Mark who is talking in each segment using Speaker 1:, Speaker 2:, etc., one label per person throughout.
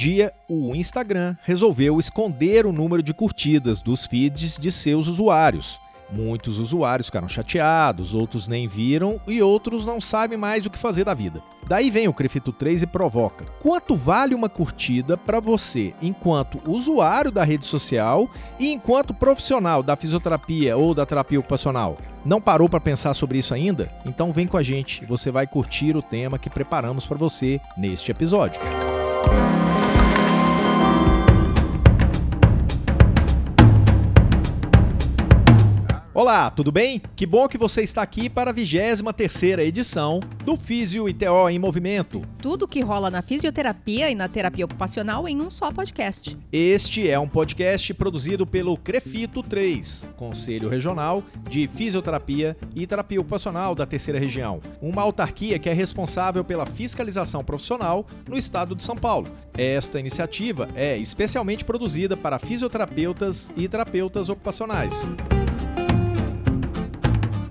Speaker 1: dia, o Instagram resolveu esconder o número de curtidas dos feeds de seus usuários. Muitos usuários ficaram chateados, outros nem viram e outros não sabem mais o que fazer da vida. Daí vem o Crefito 3 e provoca: quanto vale uma curtida para você enquanto usuário da rede social e enquanto profissional da fisioterapia ou da terapia ocupacional? Não parou para pensar sobre isso ainda? Então vem com a gente, você vai curtir o tema que preparamos para você neste episódio. Olá, tudo bem? Que bom que você está aqui para a 23ª edição do Físio ITO em Movimento.
Speaker 2: Tudo que rola na fisioterapia e na terapia ocupacional em um só podcast.
Speaker 1: Este é um podcast produzido pelo Crefito 3, Conselho Regional de Fisioterapia e Terapia Ocupacional da Terceira Região, uma autarquia que é responsável pela fiscalização profissional no estado de São Paulo. Esta iniciativa é especialmente produzida para fisioterapeutas e terapeutas ocupacionais.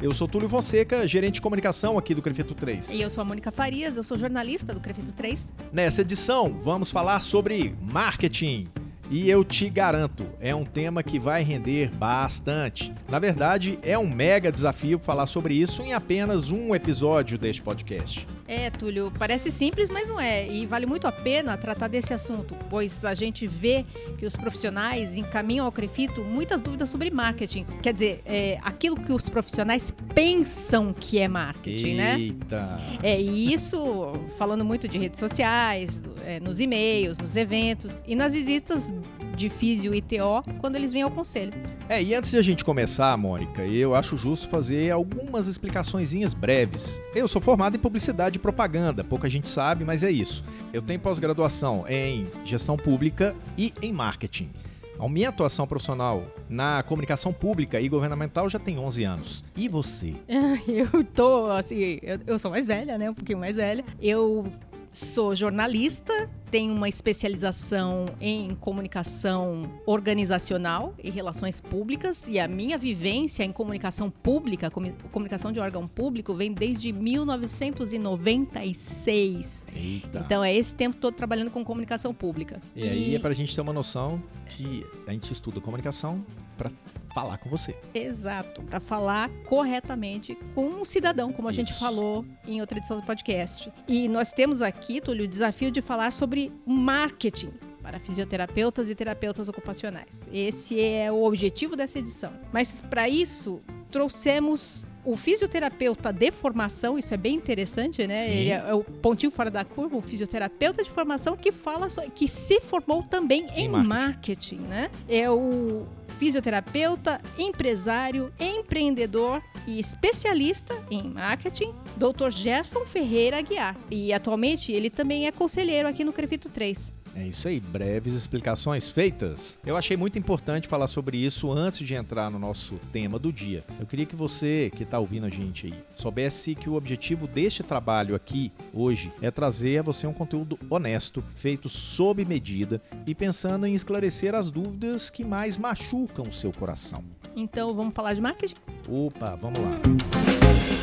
Speaker 1: Eu sou Túlio Fonseca, gerente de comunicação aqui do Crefito 3.
Speaker 2: E eu sou a Mônica Farias, eu sou jornalista do Crefito 3.
Speaker 1: Nessa edição, vamos falar sobre marketing. E eu te garanto, é um tema que vai render bastante. Na verdade, é um mega desafio falar sobre isso em apenas um episódio deste podcast.
Speaker 2: É, Túlio, parece simples, mas não é. E vale muito a pena tratar desse assunto, pois a gente vê que os profissionais encaminham ao Crefito muitas dúvidas sobre marketing. Quer dizer, é, aquilo que os profissionais pensam que é marketing,
Speaker 1: Eita.
Speaker 2: né?
Speaker 1: Eita!
Speaker 2: É, e isso falando muito de redes sociais, é, nos e-mails, nos eventos e nas visitas de Físio e TO quando eles vêm ao conselho.
Speaker 1: É, e antes de a gente começar, Mônica, eu acho justo fazer algumas explicações breves. Eu sou formado em publicidade e propaganda, pouca gente sabe, mas é isso. Eu tenho pós-graduação em gestão pública e em marketing. A minha atuação profissional na comunicação pública e governamental já tem 11 anos. E você?
Speaker 2: Eu tô, assim, eu, eu sou mais velha, né? Um pouquinho mais velha. Eu sou jornalista, tenho uma especialização em comunicação organizacional e relações públicas e a minha vivência em comunicação pública, comunicação de órgão público, vem desde 1996.
Speaker 1: Eita.
Speaker 2: Então é esse tempo todo trabalhando com comunicação pública.
Speaker 1: E, e... aí é pra gente ter uma noção que a gente estuda comunicação para falar com você.
Speaker 2: Exato, para falar corretamente com um cidadão, como a Isso. gente falou em outra edição do podcast. E nós temos aqui, Túlio, o desafio de falar sobre marketing para fisioterapeutas e terapeutas ocupacionais. Esse é o objetivo dessa edição. Mas para isso, trouxemos o fisioterapeuta de formação, isso é bem interessante, né?
Speaker 1: Sim.
Speaker 2: Ele é o pontinho fora da curva, o fisioterapeuta de formação que fala que se formou também em, em marketing. marketing, né? É o fisioterapeuta, empresário, empreendedor e especialista em marketing, Dr. Gerson Ferreira Aguiar. E atualmente ele também é conselheiro aqui no Crefito 3.
Speaker 1: É isso aí, breves explicações feitas. Eu achei muito importante falar sobre isso antes de entrar no nosso tema do dia. Eu queria que você, que está ouvindo a gente aí, soubesse que o objetivo deste trabalho aqui, hoje, é trazer a você um conteúdo honesto, feito sob medida e pensando em esclarecer as dúvidas que mais machucam o seu coração.
Speaker 2: Então, vamos falar de marketing?
Speaker 1: Opa, vamos lá.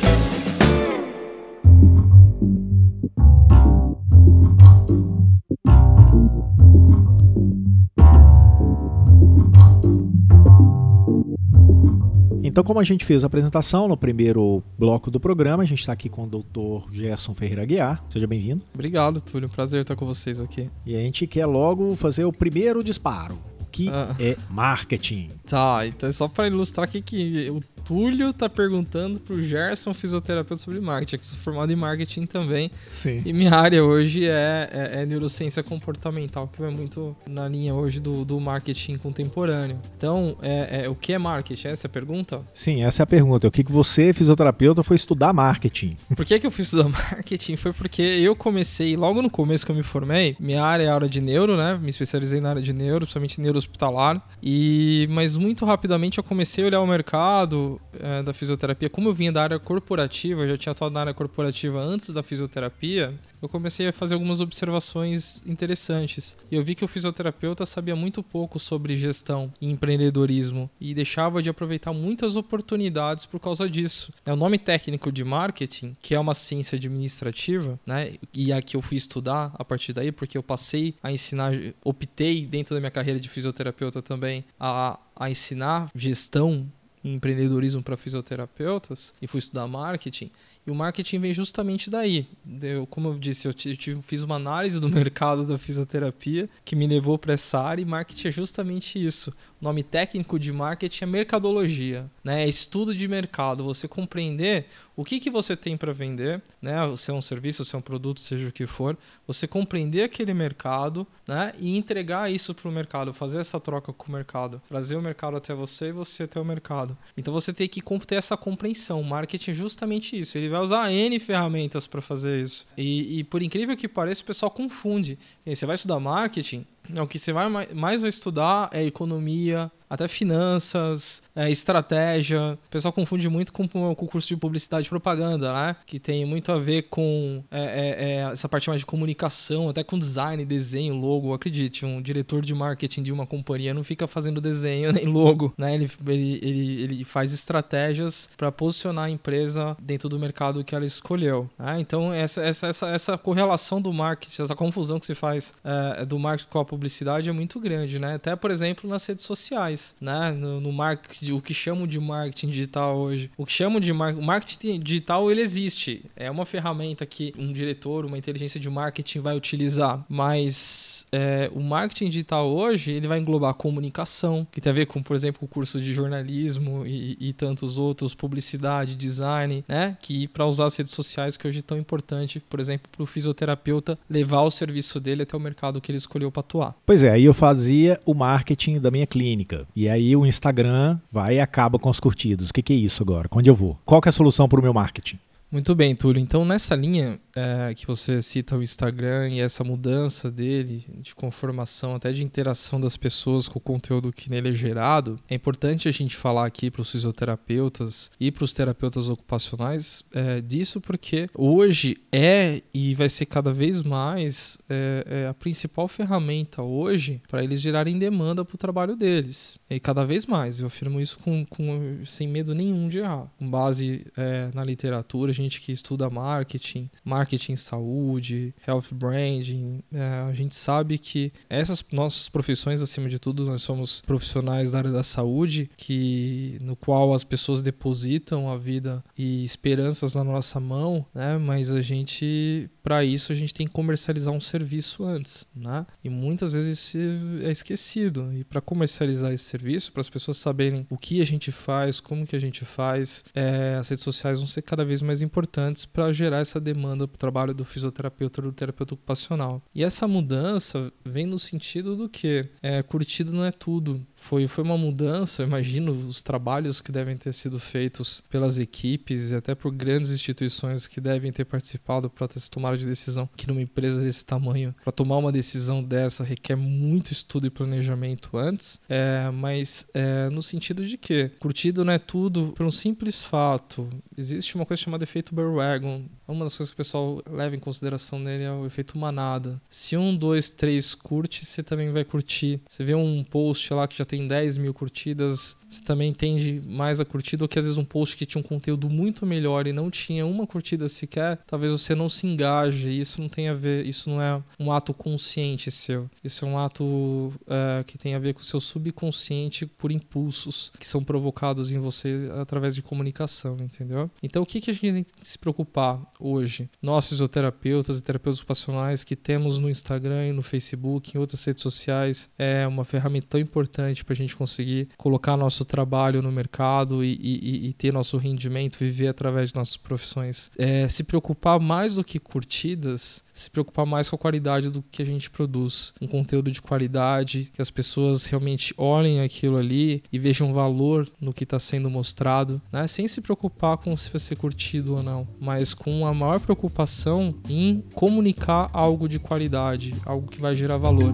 Speaker 1: Então, como a gente fez a apresentação no primeiro bloco do programa, a gente está aqui com o Dr. Gerson Ferreira Guiar. Seja bem-vindo.
Speaker 3: Obrigado, Túlio. Prazer estar com vocês aqui.
Speaker 1: E a gente quer logo fazer o primeiro disparo. O que ah. é marketing?
Speaker 3: Tá, então só para ilustrar aqui que o Túlio tá perguntando pro Gerson, fisioterapeuta, sobre marketing, é que sou formado em marketing também.
Speaker 1: Sim.
Speaker 3: E minha área hoje é, é, é neurociência comportamental, que vai muito na linha hoje do, do marketing contemporâneo. Então, é, é, o que é marketing? Essa é a pergunta?
Speaker 1: Sim, essa é a pergunta. O que, que você, fisioterapeuta, foi estudar marketing?
Speaker 3: Por que, que eu fui estudar marketing? Foi porque eu comecei, logo no começo que eu me formei, minha área é a área de neuro, né? Me especializei na área de neuro, principalmente neuro hospitalar. E, mas muito rapidamente eu comecei a olhar o mercado, é, da fisioterapia, como eu vinha da área corporativa, já tinha atuado na área corporativa antes da fisioterapia, eu comecei a fazer algumas observações interessantes. E eu vi que o fisioterapeuta sabia muito pouco sobre gestão e empreendedorismo e deixava de aproveitar muitas oportunidades por causa disso. É o nome técnico de marketing, que é uma ciência administrativa, né? E a que eu fui estudar a partir daí, porque eu passei a ensinar, optei dentro da minha carreira de fisioterapeuta também a, a ensinar gestão empreendedorismo para fisioterapeutas e fui estudar marketing. E o marketing vem justamente daí. Eu, como eu disse, eu tive, fiz uma análise do mercado da fisioterapia que me levou para essa área e marketing é justamente isso. Nome técnico de marketing é mercadologia, né? É estudo de mercado, você compreender o que, que você tem para vender, né? Se é um serviço, se é um produto, seja o que for, você compreender aquele mercado, né? E entregar isso para o mercado, fazer essa troca com o mercado, trazer o mercado até você e você até o mercado. Então você tem que ter essa compreensão. O marketing é justamente isso. Ele vai usar N ferramentas para fazer isso. E, e por incrível que pareça, o pessoal confunde. Você vai estudar marketing, o que você vai mais vai estudar é economia, até finanças, é, estratégia. O pessoal confunde muito com, o curso de publicidade e propaganda, né? Que tem muito a ver com é, é, é, essa parte mais de comunicação, até com design, desenho, logo. Acredite, um diretor de marketing de uma companhia não fica fazendo desenho nem logo, né? Ele, ele, ele, ele faz estratégias para posicionar a empresa dentro do mercado que ela escolheu. Né? Então, essa, essa, essa, essa correlação do marketing, essa confusão que se faz é, do marketing com a publicidade é muito grande, né? Até, por exemplo, nas redes sociais, né? No, no marketing, o que chamam de marketing digital hoje. O que chamam de mar marketing digital, ele existe. É uma ferramenta que um diretor, uma inteligência de marketing vai utilizar. Mas é, o marketing digital hoje, ele vai englobar comunicação, que tem a ver com, por exemplo, o curso de jornalismo e, e tantos outros, publicidade, design, né? Que para usar as redes sociais, que hoje é tão importante, por exemplo, para o fisioterapeuta levar o serviço dele até o mercado que ele escolheu para atuar.
Speaker 1: Pois é, aí eu fazia o marketing da minha clínica. E aí o Instagram vai e acaba com os curtidos. O que, que é isso agora? Onde eu vou? Qual que é a solução para o meu marketing?
Speaker 3: Muito bem, Túlio. Então, nessa linha é, que você cita o Instagram e essa mudança dele de conformação, até de interação das pessoas com o conteúdo que nele é gerado, é importante a gente falar aqui para os fisioterapeutas e para os terapeutas ocupacionais é, disso, porque hoje é e vai ser cada vez mais é, é a principal ferramenta hoje para eles gerarem demanda para o trabalho deles. E cada vez mais, eu afirmo isso com, com sem medo nenhum de errar, com base é, na literatura gente que estuda marketing, marketing saúde, health branding, é, a gente sabe que essas nossas profissões, acima de tudo, nós somos profissionais da área da saúde, que no qual as pessoas depositam a vida e esperanças na nossa mão, né? Mas a gente, para isso, a gente tem que comercializar um serviço antes, né? E muitas vezes é esquecido. E para comercializar esse serviço, para as pessoas saberem o que a gente faz, como que a gente faz, é, as redes sociais vão ser cada vez mais importantes para gerar essa demanda para o trabalho do fisioterapeuta do terapeuta ocupacional. E essa mudança vem no sentido do que é, curtido não é tudo foi, foi uma mudança, imagino os trabalhos que devem ter sido feitos pelas equipes e até por grandes instituições que devem ter participado para ter tomado de decisão que numa empresa desse tamanho, para tomar uma decisão dessa requer muito estudo e planejamento antes, é, mas é, no sentido de que curtido não é tudo por um simples fato. Existe uma coisa chamada efeito bandwagon, uma das coisas que o pessoal leva em consideração nele é o efeito manada. Se um, dois, três curte, você também vai curtir. Você vê um post lá que já tem 10 mil curtidas, você também tende mais a curtida do que às vezes um post que tinha um conteúdo muito melhor e não tinha uma curtida sequer, talvez você não se engaje. Isso não tem a ver, isso não é um ato consciente seu. Isso é um ato é, que tem a ver com o seu subconsciente por impulsos que são provocados em você através de comunicação, entendeu? Então o que, que a gente se preocupar hoje? Nós, fisioterapeutas e terapeutas ocupacionais que temos no Instagram e no Facebook, em outras redes sociais, é uma ferramenta tão importante para a gente conseguir colocar nosso trabalho no mercado e, e, e ter nosso rendimento, viver através de nossas profissões. É, se preocupar mais do que curtidas, se preocupar mais com a qualidade do que a gente produz. Um conteúdo de qualidade, que as pessoas realmente olhem aquilo ali e vejam valor no que está sendo mostrado, né? sem se preocupar com se vai ser curtido ou não, mas com a maior preocupação em comunicar algo de qualidade, algo que vai gerar valor.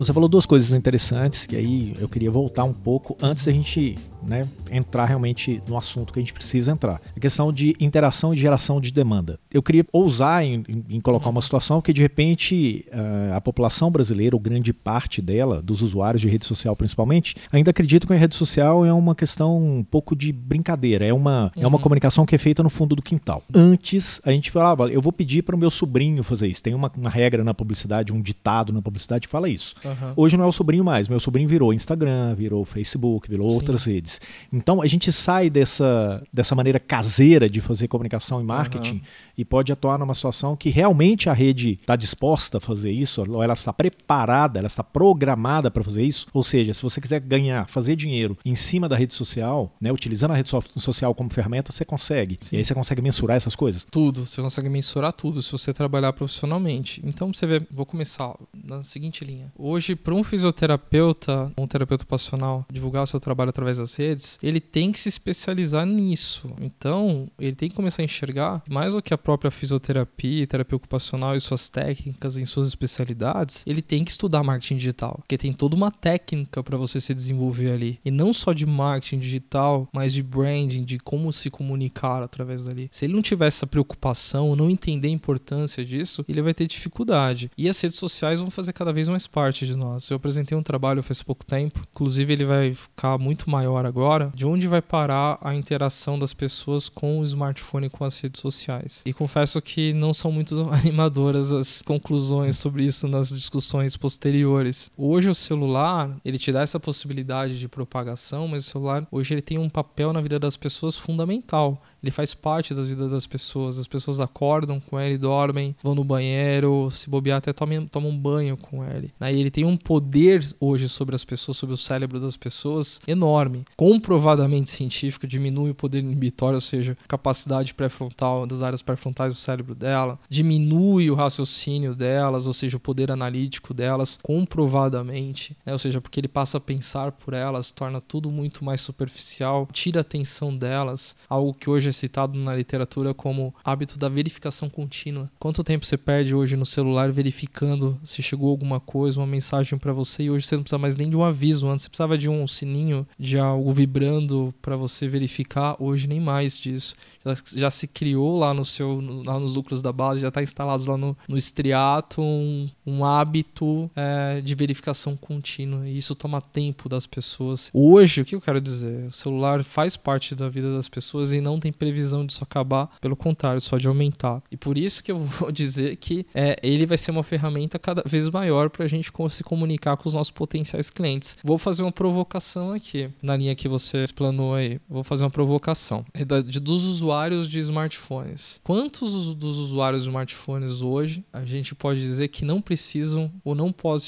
Speaker 1: Você falou duas coisas interessantes que aí eu queria voltar um pouco antes da gente né, entrar realmente no assunto que a gente precisa entrar. A questão de interação e geração de demanda. Eu queria ousar em, em, colocar uma situação que, de repente, uh, a população brasileira, ou grande parte dela, dos usuários de rede social principalmente, ainda acredita que a rede social é uma questão um pouco de brincadeira, é uma, uhum. é uma uhum. comunicação que é feita no fundo do quintal. Antes, a gente falava, eu vou pedir para o meu sobrinho fazer isso. Tem uma, uma, regra na publicidade, um ditado na publicidade que fala isso. Uhum. Hoje não é o sobrinho mais, meu sobrinho virou Instagram, virou Facebook, virou Sim. outras redes. Então a gente sai dessa, dessa maneira caseira de fazer comunicação e marketing uhum. E pode atuar numa situação que realmente a rede está disposta a fazer isso, ou ela está preparada, ela está programada para fazer isso. Ou seja, se você quiser ganhar, fazer dinheiro em cima da rede social, né, utilizando a rede social como ferramenta, você consegue. Sim. E aí você consegue mensurar essas coisas?
Speaker 3: Tudo, você consegue mensurar tudo se você trabalhar profissionalmente. Então você vê, vou começar na seguinte linha. Hoje, para um fisioterapeuta, um terapeuta ocupacional, divulgar o seu trabalho através das redes, ele tem que se especializar nisso. Então, ele tem que começar a enxergar mais do que a própria fisioterapia, terapia ocupacional e suas técnicas em suas especialidades, ele tem que estudar marketing digital, porque tem toda uma técnica para você se desenvolver ali. E não só de marketing digital, mas de branding, de como se comunicar através dali. Se ele não tiver essa preocupação, não entender a importância disso, ele vai ter dificuldade. E as redes sociais vão fazer cada vez mais parte de nós. Eu apresentei um trabalho faz pouco tempo, inclusive ele vai ficar muito maior agora, de onde vai parar a interação das pessoas com o smartphone e com as redes sociais. E confesso que não são muito animadoras as conclusões sobre isso nas discussões posteriores. Hoje o celular, ele te dá essa possibilidade de propagação, mas o celular hoje ele tem um papel na vida das pessoas fundamental ele faz parte da vida das pessoas. As pessoas acordam com ele, dormem, vão no banheiro, se bobear até tomam, tomam um banho com ele. Né? E ele tem um poder hoje sobre as pessoas, sobre o cérebro das pessoas enorme. Comprovadamente científico, diminui o poder inibitório, ou seja, capacidade pré-frontal das áreas pré-frontais do cérebro dela, diminui o raciocínio delas, ou seja, o poder analítico delas, comprovadamente, né? ou seja, porque ele passa a pensar por elas, torna tudo muito mais superficial, tira a atenção delas, algo que hoje é citado na literatura como hábito da verificação contínua. Quanto tempo você perde hoje no celular verificando se chegou alguma coisa, uma mensagem para você e hoje você não precisa mais nem de um aviso. Antes você precisava de um sininho, de algo vibrando para você verificar. Hoje nem mais disso. Já, já, se criou lá no seu, lá nos lucros da base, já está instalado lá no, no estriato um, um hábito é, de verificação contínua. E isso toma tempo das pessoas. Hoje, o que eu quero dizer? O celular faz parte da vida das pessoas e não tem previsão disso acabar, pelo contrário, só de aumentar. E por isso que eu vou dizer que é, ele vai ser uma ferramenta cada vez maior para a gente se comunicar com os nossos potenciais clientes. Vou fazer uma provocação aqui, na linha que você explanou aí. Vou fazer uma provocação. É da, de, dos usuários de smartphones. Quantos dos usuários de smartphones hoje a gente pode dizer que não precisam ou não podem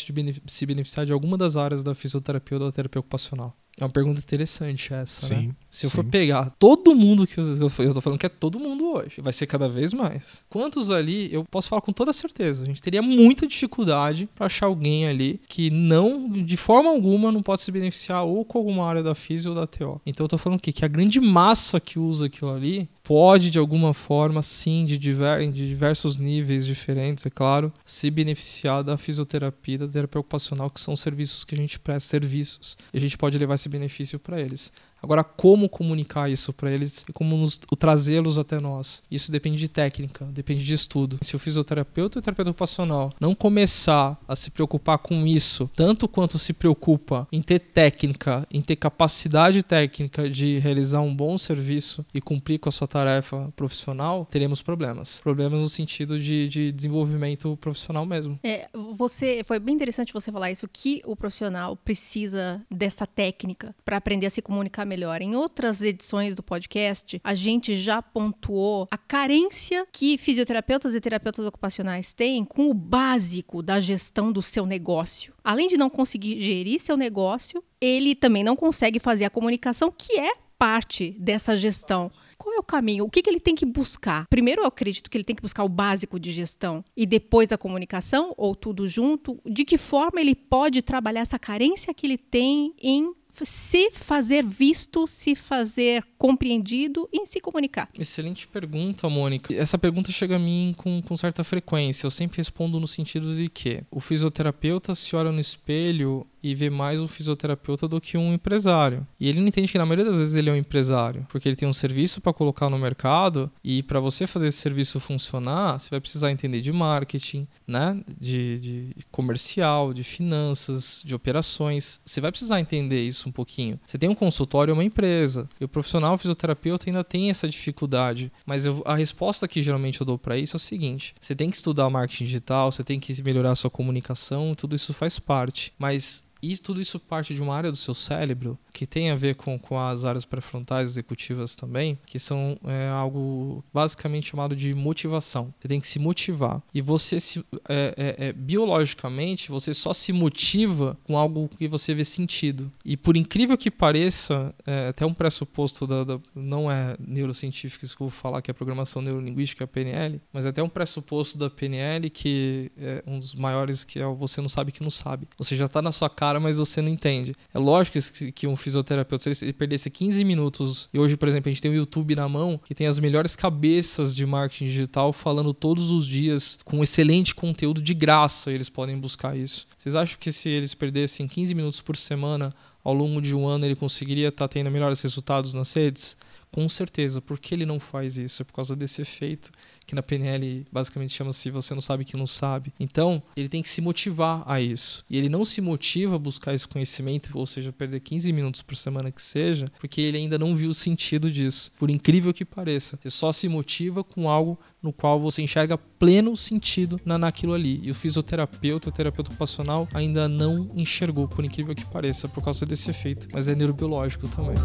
Speaker 3: se beneficiar de alguma das áreas da fisioterapia ou da terapia ocupacional? É uma pergunta interessante essa, sim, né? Se eu sim. for pegar todo mundo que eu, eu tô falando que é todo mundo hoje, vai ser cada vez mais. Quantos ali, eu posso falar com toda certeza, a gente teria muita dificuldade para achar alguém ali que não, de forma alguma, não pode se beneficiar ou com alguma área da física ou da TO. Então eu tô falando o quê? Que a grande massa que usa aquilo ali pode, de alguma forma, sim, de, diver, de diversos níveis diferentes, é claro, se beneficiar da fisioterapia, da terapia ocupacional, que são serviços que a gente presta, serviços. E a gente pode levar esse benefício para eles. Agora, como comunicar isso para eles e como trazê-los até nós? Isso depende de técnica, depende de estudo. Se o fisioterapeuta e o terapeuta ocupacional não começar a se preocupar com isso, tanto quanto se preocupa em ter técnica, em ter capacidade técnica de realizar um bom serviço e cumprir com a sua tarefa profissional, teremos problemas. Problemas no sentido de, de desenvolvimento profissional mesmo.
Speaker 2: É, você foi bem interessante você falar isso que o profissional precisa dessa técnica para aprender a se comunicar melhor. Em outras edições do podcast, a gente já pontuou a carência que fisioterapeutas e terapeutas ocupacionais têm com o básico da gestão do seu negócio. Além de não conseguir gerir seu negócio, ele também não consegue fazer a comunicação, que é parte dessa gestão. Qual é o caminho? O que, que ele tem que buscar? Primeiro, eu acredito que ele tem que buscar o básico de gestão e depois a comunicação, ou tudo junto. De que forma ele pode trabalhar essa carência que ele tem em se fazer visto, se fazer compreendido e se comunicar?
Speaker 3: Excelente pergunta, Mônica. Essa pergunta chega a mim com, com certa frequência. Eu sempre respondo no sentido de que o fisioterapeuta se olha no espelho e vê mais um fisioterapeuta do que um empresário. E ele não entende que na maioria das vezes ele é um empresário, porque ele tem um serviço para colocar no mercado e para você fazer esse serviço funcionar, você vai precisar entender de marketing, né, de, de comercial, de finanças, de operações. Você vai precisar entender isso um pouquinho. Você tem um consultório, uma empresa. E o profissional fisioterapeuta ainda tem essa dificuldade, mas eu, a resposta que geralmente eu dou para isso é o seguinte: você tem que estudar marketing digital, você tem que melhorar a sua comunicação, tudo isso faz parte, mas e tudo isso parte de uma área do seu cérebro que tem a ver com, com as áreas pré-frontais executivas também, que são é, algo basicamente chamado de motivação. Você tem que se motivar. E você, se, é, é, é, biologicamente, você só se motiva com algo que você vê sentido. E por incrível que pareça, é, até um pressuposto da, da, não é neurocientífico isso que eu vou falar, que é programação neurolinguística, a PNL, mas até um pressuposto da PNL que é um dos maiores, que é você não sabe que não sabe. Você já está na sua cara mas você não entende. É lógico que um fisioterapeuta, se ele perdesse 15 minutos, e hoje, por exemplo, a gente tem o YouTube na mão, que tem as melhores cabeças de marketing digital falando todos os dias com excelente conteúdo de graça, eles podem buscar isso. Vocês acham que se eles perdessem 15 minutos por semana ao longo de um ano, ele conseguiria estar tá tendo melhores resultados nas redes? Com certeza. Por que ele não faz isso? É por causa desse efeito que na PNL basicamente chama-se você não sabe que não sabe. Então, ele tem que se motivar a isso. E ele não se motiva a buscar esse conhecimento, ou seja, perder 15 minutos por semana que seja, porque ele ainda não viu o sentido disso. Por incrível que pareça. Você só se motiva com algo no qual você enxerga pleno sentido na, naquilo ali. E o fisioterapeuta, o terapeuta ocupacional, ainda não enxergou, por incrível que pareça, por causa desse efeito. Mas é neurobiológico também.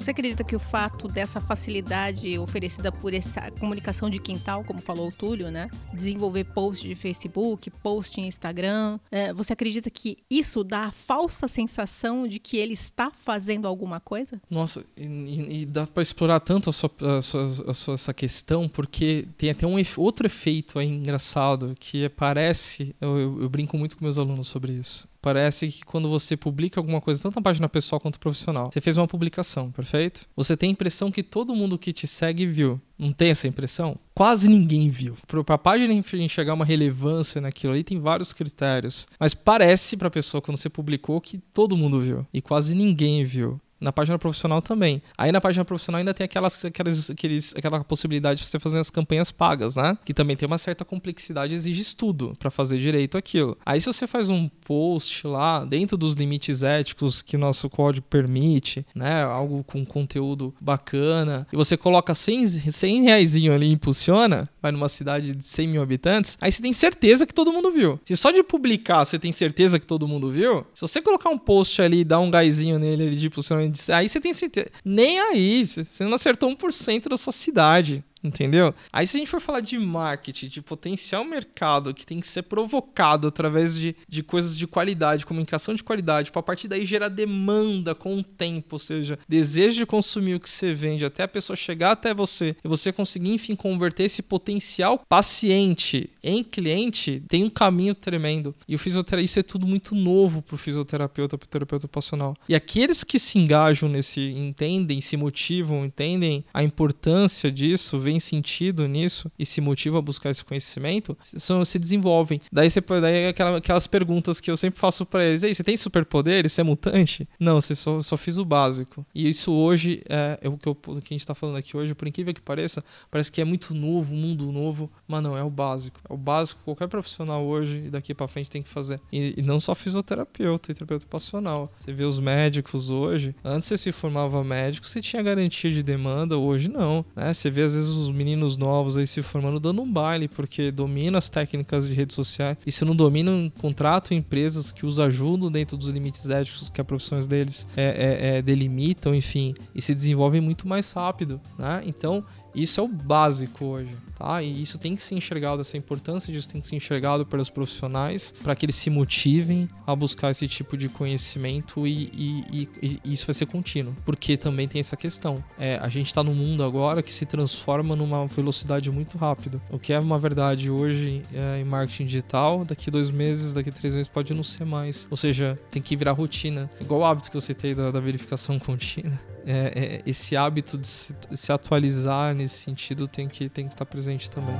Speaker 2: Você acredita que o fato dessa facilidade oferecida por essa comunicação de quintal, como falou o Túlio, né? Desenvolver post de Facebook, post em Instagram, é, você acredita que isso dá a falsa sensação de que ele está fazendo alguma coisa?
Speaker 3: Nossa, e, e dá para explorar tanto a sua, a, sua, a sua, essa questão, porque tem até um outro efeito aí engraçado que é, parece, eu, eu, eu brinco muito com meus alunos sobre isso Parece que quando você publica alguma coisa, tanto na página pessoal quanto profissional, você fez uma publicação, perfeito? Você tem a impressão que todo mundo que te segue viu. Não tem essa impressão? Quase ninguém viu. Para a página enxergar uma relevância naquilo ali, tem vários critérios. Mas parece para a pessoa, quando você publicou, que todo mundo viu. E quase ninguém viu na página profissional também. Aí na página profissional ainda tem aquelas, aquelas aqueles, aquela possibilidade de você fazer as campanhas pagas, né? Que também tem uma certa complexidade, exige estudo para fazer direito aquilo. Aí se você faz um post lá dentro dos limites éticos que nosso código permite, né? Algo com conteúdo bacana, e você coloca 100, 100 reais ali e impulsiona, vai numa cidade de 100 mil habitantes, aí você tem certeza que todo mundo viu. Se só de publicar você tem certeza que todo mundo viu, se você colocar um post ali e dar um gásinho nele de impulsionamento Aí você tem certeza. Nem aí. Você não acertou 1% da sua cidade. Entendeu? Aí se a gente for falar de marketing, de potencial mercado que tem que ser provocado através de, de coisas de qualidade, comunicação de qualidade, para a partir daí gerar demanda com o tempo, ou seja, desejo de consumir o que você vende, até a pessoa chegar até você e você conseguir, enfim, converter esse potencial paciente em cliente, tem um caminho tremendo. E o fisioterapeuta, isso é tudo muito novo para o fisioterapeuta, para o terapeuta ocupacional. E aqueles que se engajam nesse, entendem, se motivam, entendem a importância disso, veem sentido nisso e se motiva a buscar esse conhecimento, são, se desenvolvem. Daí você daí aquela, aquelas perguntas que eu sempre faço para eles: Ei, você tem superpoderes? Você é mutante? Não, você só, só fiz o básico. E isso hoje é, é o que, eu, o que a gente está falando aqui hoje, por incrível que pareça, parece que é muito novo, mundo novo, mas não, é o básico. É o básico que qualquer profissional hoje e daqui para frente tem que fazer. E, e não só fisioterapeuta e terapeuta ocupacional. Você vê os médicos hoje, antes você se formava médico, você tinha garantia de demanda, hoje não. Né? Você vê às vezes os meninos novos aí se formando dando um baile, porque dominam as técnicas de redes sociais. E se não dominam, contratam empresas que os ajudam dentro dos limites éticos que as profissões deles é, é, é, delimitam, enfim, e se desenvolvem muito mais rápido. Né? Então, Isso é o básico hoje, tá? E isso tem que ser enxergado, essa importância disso tem que ser enxergado pelos profissionais para que eles se motivem a buscar esse tipo de conhecimento e, e, e, e isso vai ser contínuo. Porque também tem essa questão. É, a gente está num mundo agora que se transforma numa velocidade muito rápida. O que é uma verdade hoje é, em marketing digital, daqui dois meses, daqui três meses pode não ser mais. Ou seja, tem que virar rotina. Igual o hábito que eu citei da, da verificação contínua é, é, esse hábito de se, se, atualizar nesse sentido tem que, tem que estar presente também.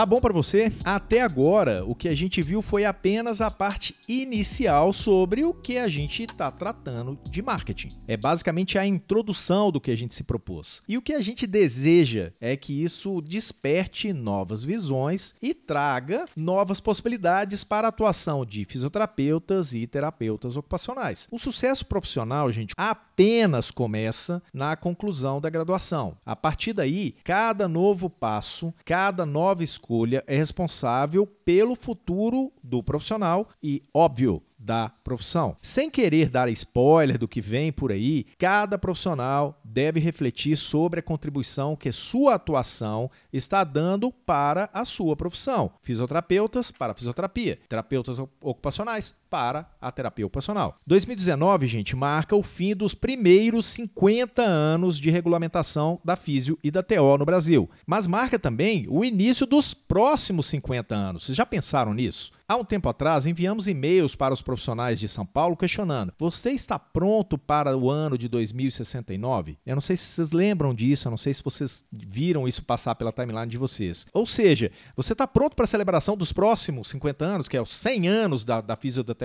Speaker 1: Tá bom para você? Até agora, o que a gente viu foi apenas a parte inicial sobre o que a gente está tratando de marketing. É basicamente a introdução do que a gente se propôs. E o que a gente deseja é que isso desperte novas visões e traga novas possibilidades para a atuação de fisioterapeutas e terapeutas ocupacionais. O sucesso profissional, gente, apenas começa na conclusão da graduação. A partir daí, cada novo passo, cada nova escolha escolha é responsável pelo futuro do profissional e, óbvio, da profissão. Sem querer dar spoiler do que vem por aí, cada profissional deve refletir sobre a contribuição que sua atuação está dando para a sua profissão. Fisioterapeutas para fisioterapia, terapeutas ocupacionais para a terapia ocupacional. 2019, gente, marca o fim dos primeiros 50 anos de regulamentação da Físio e da TO no Brasil, mas marca também o início dos próximos 50 anos. Vocês já pensaram nisso? Há um tempo atrás, enviamos e-mails para os profissionais de São Paulo questionando: você está pronto para o ano de 2069? Eu não sei se vocês lembram disso, eu não sei se vocês viram isso passar pela timeline de vocês. Ou seja, você está pronto para a celebração dos próximos 50 anos, que é os 100 anos da, da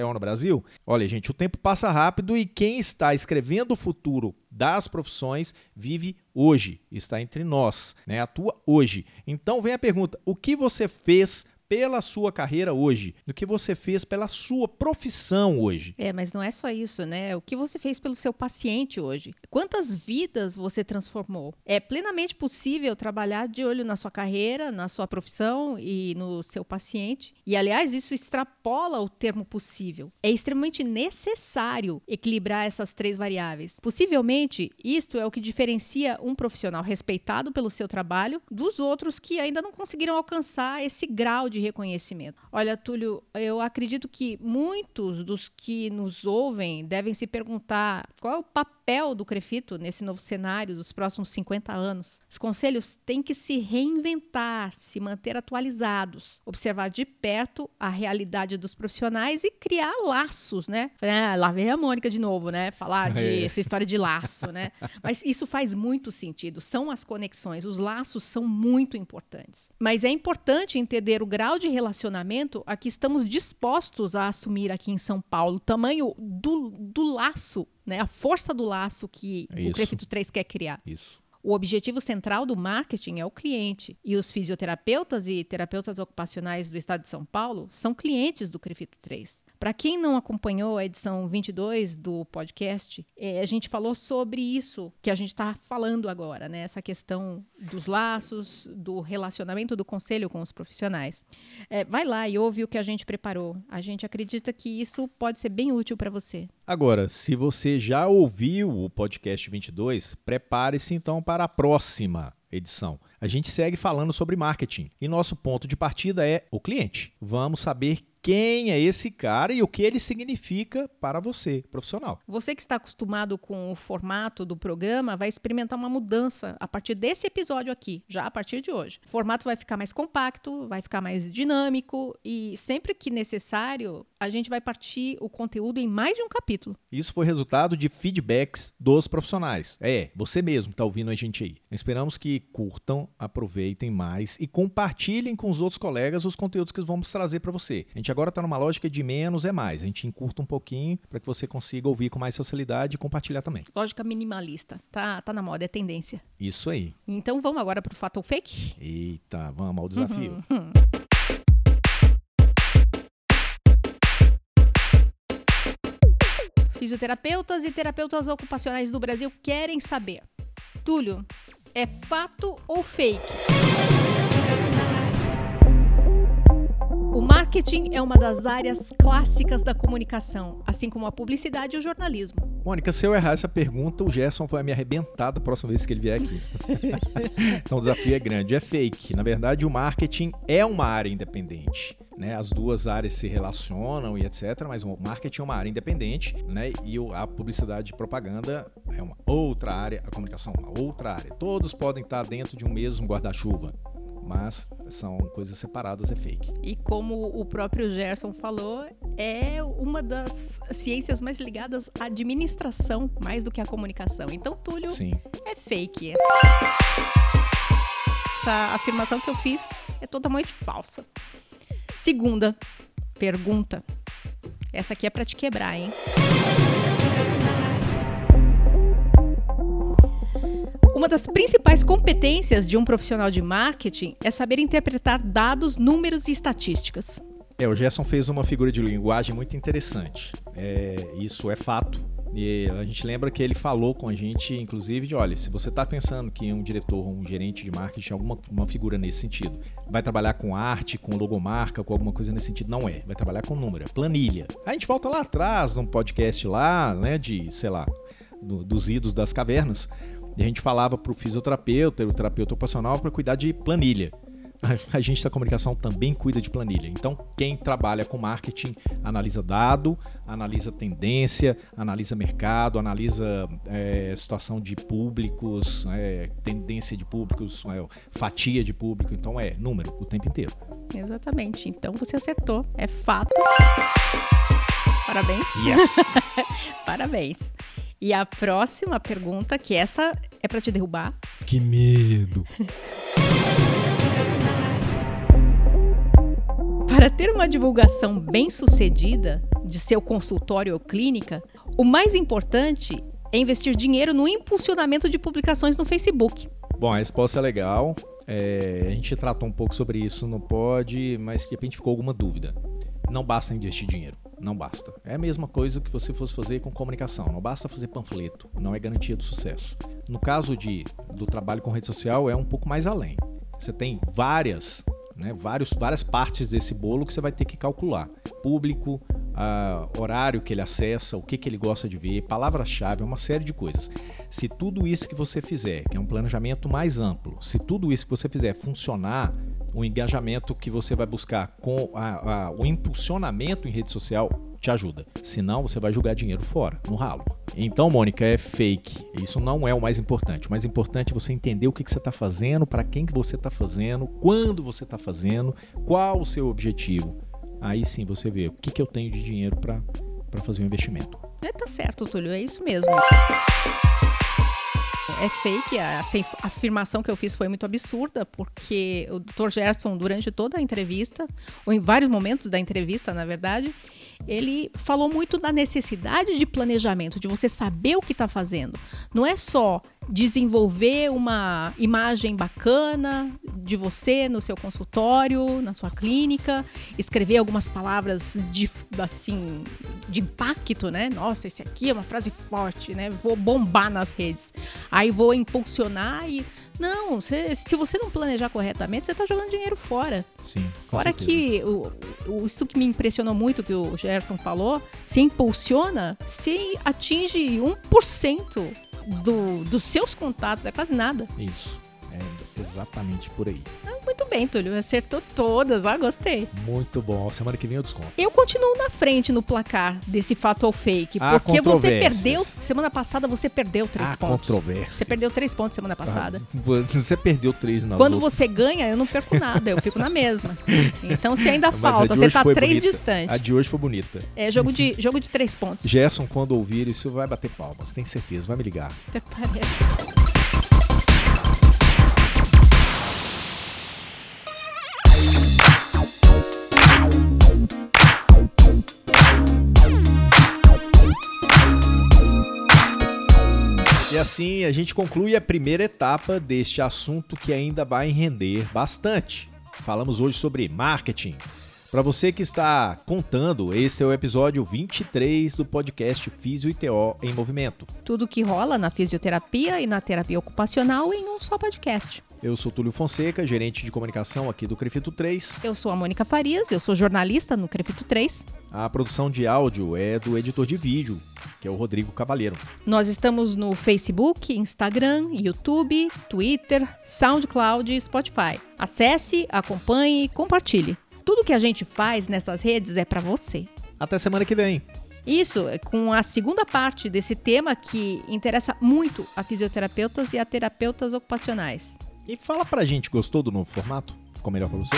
Speaker 1: No Brasil? Olha, gente, o tempo passa rápido e quem está escrevendo o futuro das profissões vive hoje, está entre nós, né? atua hoje. Então vem a pergunta: o que você fez pela sua carreira hoje, do que você fez pela sua profissão hoje.
Speaker 2: É, mas não é só isso, né? O que você fez pelo seu paciente hoje? Quantas vidas você transformou? É plenamente possível trabalhar de olho na sua carreira, na sua profissão e no seu paciente. E, aliás, isso extrapola o termo possível. É extremamente necessário equilibrar essas três variáveis. Possivelmente, isto é o que diferencia um profissional respeitado pelo seu trabalho dos outros que ainda não conseguiram alcançar esse grau de de reconhecimento. Olha, Túlio, eu acredito que muitos dos que nos ouvem devem se perguntar qual é o papel do Crefito nesse novo cenário dos próximos 50 anos. Os conselhos têm que se reinventar, se manter atualizados, observar de perto a realidade dos profissionais e criar laços, né? Ah, lá vem a Mônica de novo, né? Falar de essa história de laço, né? Mas isso faz muito sentido. São as conexões, os laços são muito importantes. Mas é importante entender o grau grau de relacionamento a que estamos dispostos a assumir aqui em São Paulo, o tamanho do, do laço, né, a força do laço que Isso. o Crefito 3 quer criar.
Speaker 1: Isso.
Speaker 2: O objetivo central do marketing é o cliente. E os fisioterapeutas e terapeutas ocupacionais do estado de São Paulo são clientes do Crefito 3. Para quem não acompanhou a edição 22 do podcast, é, a gente falou sobre isso que a gente está falando agora, né? Essa questão dos laços, do relacionamento do conselho com os profissionais. É, vai lá e ouve o que a gente preparou. A gente acredita que isso pode ser bem útil para você.
Speaker 1: Agora, se você já ouviu o podcast 22, prepare-se então para a próxima edição. A gente segue falando sobre marketing e nosso ponto de partida é o cliente. Vamos saber quem é esse cara e o que ele significa para você, profissional.
Speaker 2: Você que está acostumado com o formato do programa vai experimentar uma mudança a partir desse episódio aqui, já a partir de hoje. O formato vai ficar mais compacto, vai ficar mais dinâmico e sempre que necessário, a gente vai partir o conteúdo em mais de um capítulo.
Speaker 1: Isso foi resultado de feedbacks dos profissionais. É, você mesmo está ouvindo a gente aí. Esperamos que curtam, aproveitem mais e compartilhem com os outros colegas os conteúdos que vamos trazer para você. A gente agora está numa lógica de menos é mais. A gente encurta um pouquinho para que você consiga ouvir com mais facilidade e compartilhar também.
Speaker 2: Lógica minimalista. Tá, tá na moda, é tendência.
Speaker 1: Isso aí.
Speaker 2: Então vamos agora para o fato ou fake?
Speaker 1: Eita, vamos ao desafio. Uhum, uhum.
Speaker 2: Fisioterapeutas e terapeutas ocupacionais do Brasil querem saber. Túlio, é fato ou fake? O marketing é uma das áreas clássicas da comunicação, assim como a publicidade e o jornalismo.
Speaker 1: Mônica, se eu errar essa pergunta, o Gerson vai me arrebentar da próxima vez que ele vier aqui. então o desafio é grande. É fake. Na verdade, o marketing é uma área independente. Né, as duas áreas se relacionam e etc, mas o marketing é uma área independente, né, e a publicidade e propaganda é uma outra área, a comunicação é uma outra área. Todos podem estar dentro de um mesmo guarda-chuva mas são coisas separadas, é fake.
Speaker 2: E como o próprio Gerson falou, é uma das ciências mais ligadas à administração, mais do que à comunicação. Então, Túlio, Sim. é fake. Essa afirmação que eu fiz é totalmente falsa. Segunda pergunta. Essa aqui é para te quebrar, hein? Uma das principais competências de um profissional de marketing é saber interpretar dados, números e estatísticas.
Speaker 1: É, o Gerson fez uma figura de linguagem muito interessante. É, isso é fato. E a gente lembra que ele falou com a gente, inclusive, de olha, se você está pensando que um diretor um gerente de marketing, alguma uma figura nesse sentido, vai trabalhar com arte, com logomarca, com alguma coisa nesse sentido, não é. Vai trabalhar com número, é planilha. Aí a gente volta lá atrás, num podcast lá, né, de, sei lá, do, dos idos das cavernas, e a gente falava para o fisioterapeuta, o terapeuta ocupacional, para cuidar de planilha. A gente da comunicação também cuida de planilha. Então, quem trabalha com marketing analisa dado, analisa tendência, analisa mercado, analisa é, situação de públicos, é, tendência de públicos, é, fatia de público. Então, é número o tempo inteiro.
Speaker 2: Exatamente. Então, você acertou. É fato. Parabéns.
Speaker 1: Yes.
Speaker 2: Parabéns. E a próxima pergunta, que essa é para te derrubar.
Speaker 1: Que medo.
Speaker 2: Para ter uma divulgação bem sucedida de seu consultório ou clínica, o mais importante é investir dinheiro no impulsionamento de publicações no Facebook.
Speaker 1: Bom, a resposta é legal. É, a gente tratou um pouco sobre isso no pod, mas de repente ficou alguma dúvida. Não basta investir dinheiro. Não basta. É a mesma coisa que você fosse fazer com comunicação. Não basta fazer panfleto. Não é garantia do sucesso. No caso de, do trabalho com rede social, é um pouco mais além. Você tem várias, né, vários, várias partes desse bolo que você vai ter que calcular. Público, horário que ele acessa, o que, que ele gosta de ver, palavra-chave, uma série de coisas. Se tudo isso que você fizer, que é um planejamento mais amplo, se tudo isso que você fizer funcionar, o engajamento que você vai buscar com a, a, o impulsionamento em rede social te ajuda. Senão, você vai jogar dinheiro fora, no ralo. Então, Mônica, é fake. Isso não é o mais importante. O mais importante é você entender o que, que você está fazendo, para quem que você está fazendo, quando você está fazendo, qual o seu objetivo. Aí sim você vê o que, que eu tenho de dinheiro para fazer um investimento.
Speaker 2: É, tá certo, Túlio, é isso mesmo é fake, essa afirmação que eu fiz foi muito absurda, porque o Dr. Gerson, durante toda a entrevista, ou em vários momentos da entrevista, na verdade, ele falou muito da necessidade de planejamento, de você saber o que está fazendo. Não é só desenvolver uma imagem bacana de você no seu consultório, na sua clínica, escrever algumas palavras de assim de impacto, né? Nossa, esse aqui é uma frase forte, né? Vou bombar nas redes. Aí vou impulsionar e não, se, se você não planejar corretamente, você está jogando dinheiro fora.
Speaker 1: Sim.
Speaker 2: Fora certeza. que o, o, isso que me impressionou muito que o Gerson falou, se impulsiona, se atinge 1% do, dos seus contatos, é quase nada.
Speaker 1: Isso. É exatamente por aí.
Speaker 2: Muito bem, Túlio. Acertou todas. Ah, gostei.
Speaker 1: Muito bom. Semana que vem eu desconto.
Speaker 2: Eu continuo na frente no placar desse fato ou fake. Há porque você perdeu. Semana passada você perdeu três Há pontos.
Speaker 1: Controvérsia.
Speaker 2: Você perdeu três pontos semana passada.
Speaker 1: Você perdeu três na
Speaker 2: Quando você ganha, eu não perco nada. Eu fico na mesma. Então, se ainda falta, você tá três bonita. distante.
Speaker 1: A de hoje foi bonita.
Speaker 2: É jogo de, jogo de três pontos.
Speaker 1: Gerson, quando ouvir isso, vai bater palmas. Tem certeza. Vai me ligar.
Speaker 2: Até parece.
Speaker 1: Assim a gente conclui a primeira etapa deste assunto que ainda vai render bastante. Falamos hoje sobre marketing. Para você que está contando, este é o episódio 23 do podcast Físio e TO em Movimento.
Speaker 2: Tudo que rola na fisioterapia e na terapia ocupacional em um só podcast.
Speaker 1: Eu sou Túlio Fonseca, gerente de comunicação aqui do Crefito 3.
Speaker 2: Eu sou a Mônica Farias, eu sou jornalista no Crefito 3.
Speaker 1: A produção de áudio é do editor de vídeo, que é o Rodrigo Cavalheiro.
Speaker 2: Nós estamos no Facebook, Instagram, YouTube, Twitter, SoundCloud e Spotify. Acesse, acompanhe, compartilhe. Tudo que a gente faz nessas redes é para você.
Speaker 1: Até semana que vem.
Speaker 2: Isso, com a segunda parte desse tema que interessa muito a fisioterapeutas e a terapeutas ocupacionais.
Speaker 1: E fala pra gente, gostou do novo formato? Ficou melhor pra você?